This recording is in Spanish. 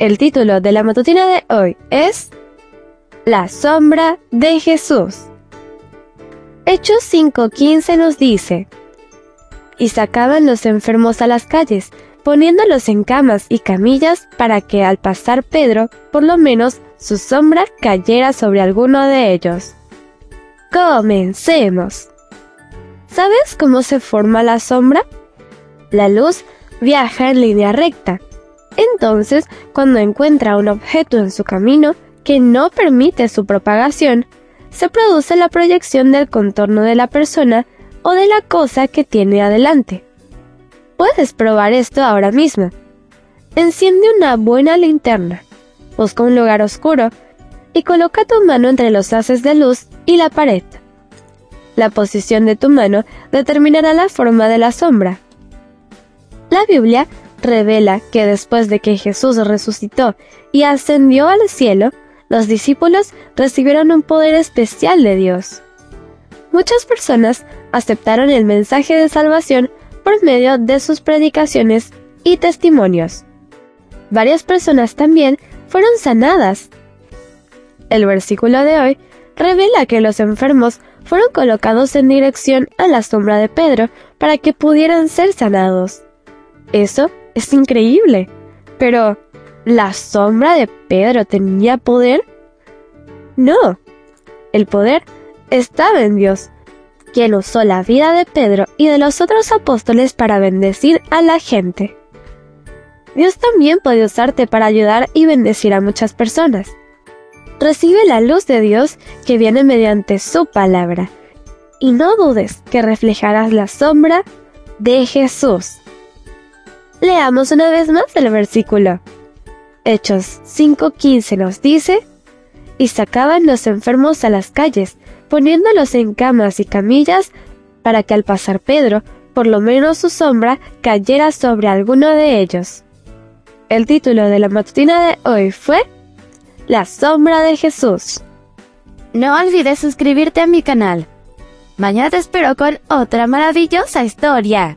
El título de la matutina de hoy es La sombra de Jesús. Hechos 5:15 nos dice, y sacaban los enfermos a las calles, poniéndolos en camas y camillas para que al pasar Pedro, por lo menos su sombra cayera sobre alguno de ellos. Comencemos. ¿Sabes cómo se forma la sombra? La luz viaja en línea recta. Entonces, cuando encuentra un objeto en su camino que no permite su propagación, se produce la proyección del contorno de la persona o de la cosa que tiene adelante. Puedes probar esto ahora mismo. Enciende una buena linterna, busca un lugar oscuro y coloca tu mano entre los haces de luz y la pared. La posición de tu mano determinará la forma de la sombra. La Biblia revela que después de que Jesús resucitó y ascendió al cielo, los discípulos recibieron un poder especial de Dios. Muchas personas aceptaron el mensaje de salvación por medio de sus predicaciones y testimonios. Varias personas también fueron sanadas. El versículo de hoy revela que los enfermos fueron colocados en dirección a la sombra de Pedro para que pudieran ser sanados. Eso es increíble. Pero, ¿la sombra de Pedro tenía poder? No. El poder estaba en Dios, quien usó la vida de Pedro y de los otros apóstoles para bendecir a la gente. Dios también puede usarte para ayudar y bendecir a muchas personas. Recibe la luz de Dios que viene mediante su palabra. Y no dudes que reflejarás la sombra de Jesús. Leamos una vez más el versículo. Hechos 5:15 nos dice, y sacaban los enfermos a las calles, poniéndolos en camas y camillas, para que al pasar Pedro, por lo menos su sombra cayera sobre alguno de ellos. El título de la matutina de hoy fue La sombra de Jesús. No olvides suscribirte a mi canal. Mañana te espero con otra maravillosa historia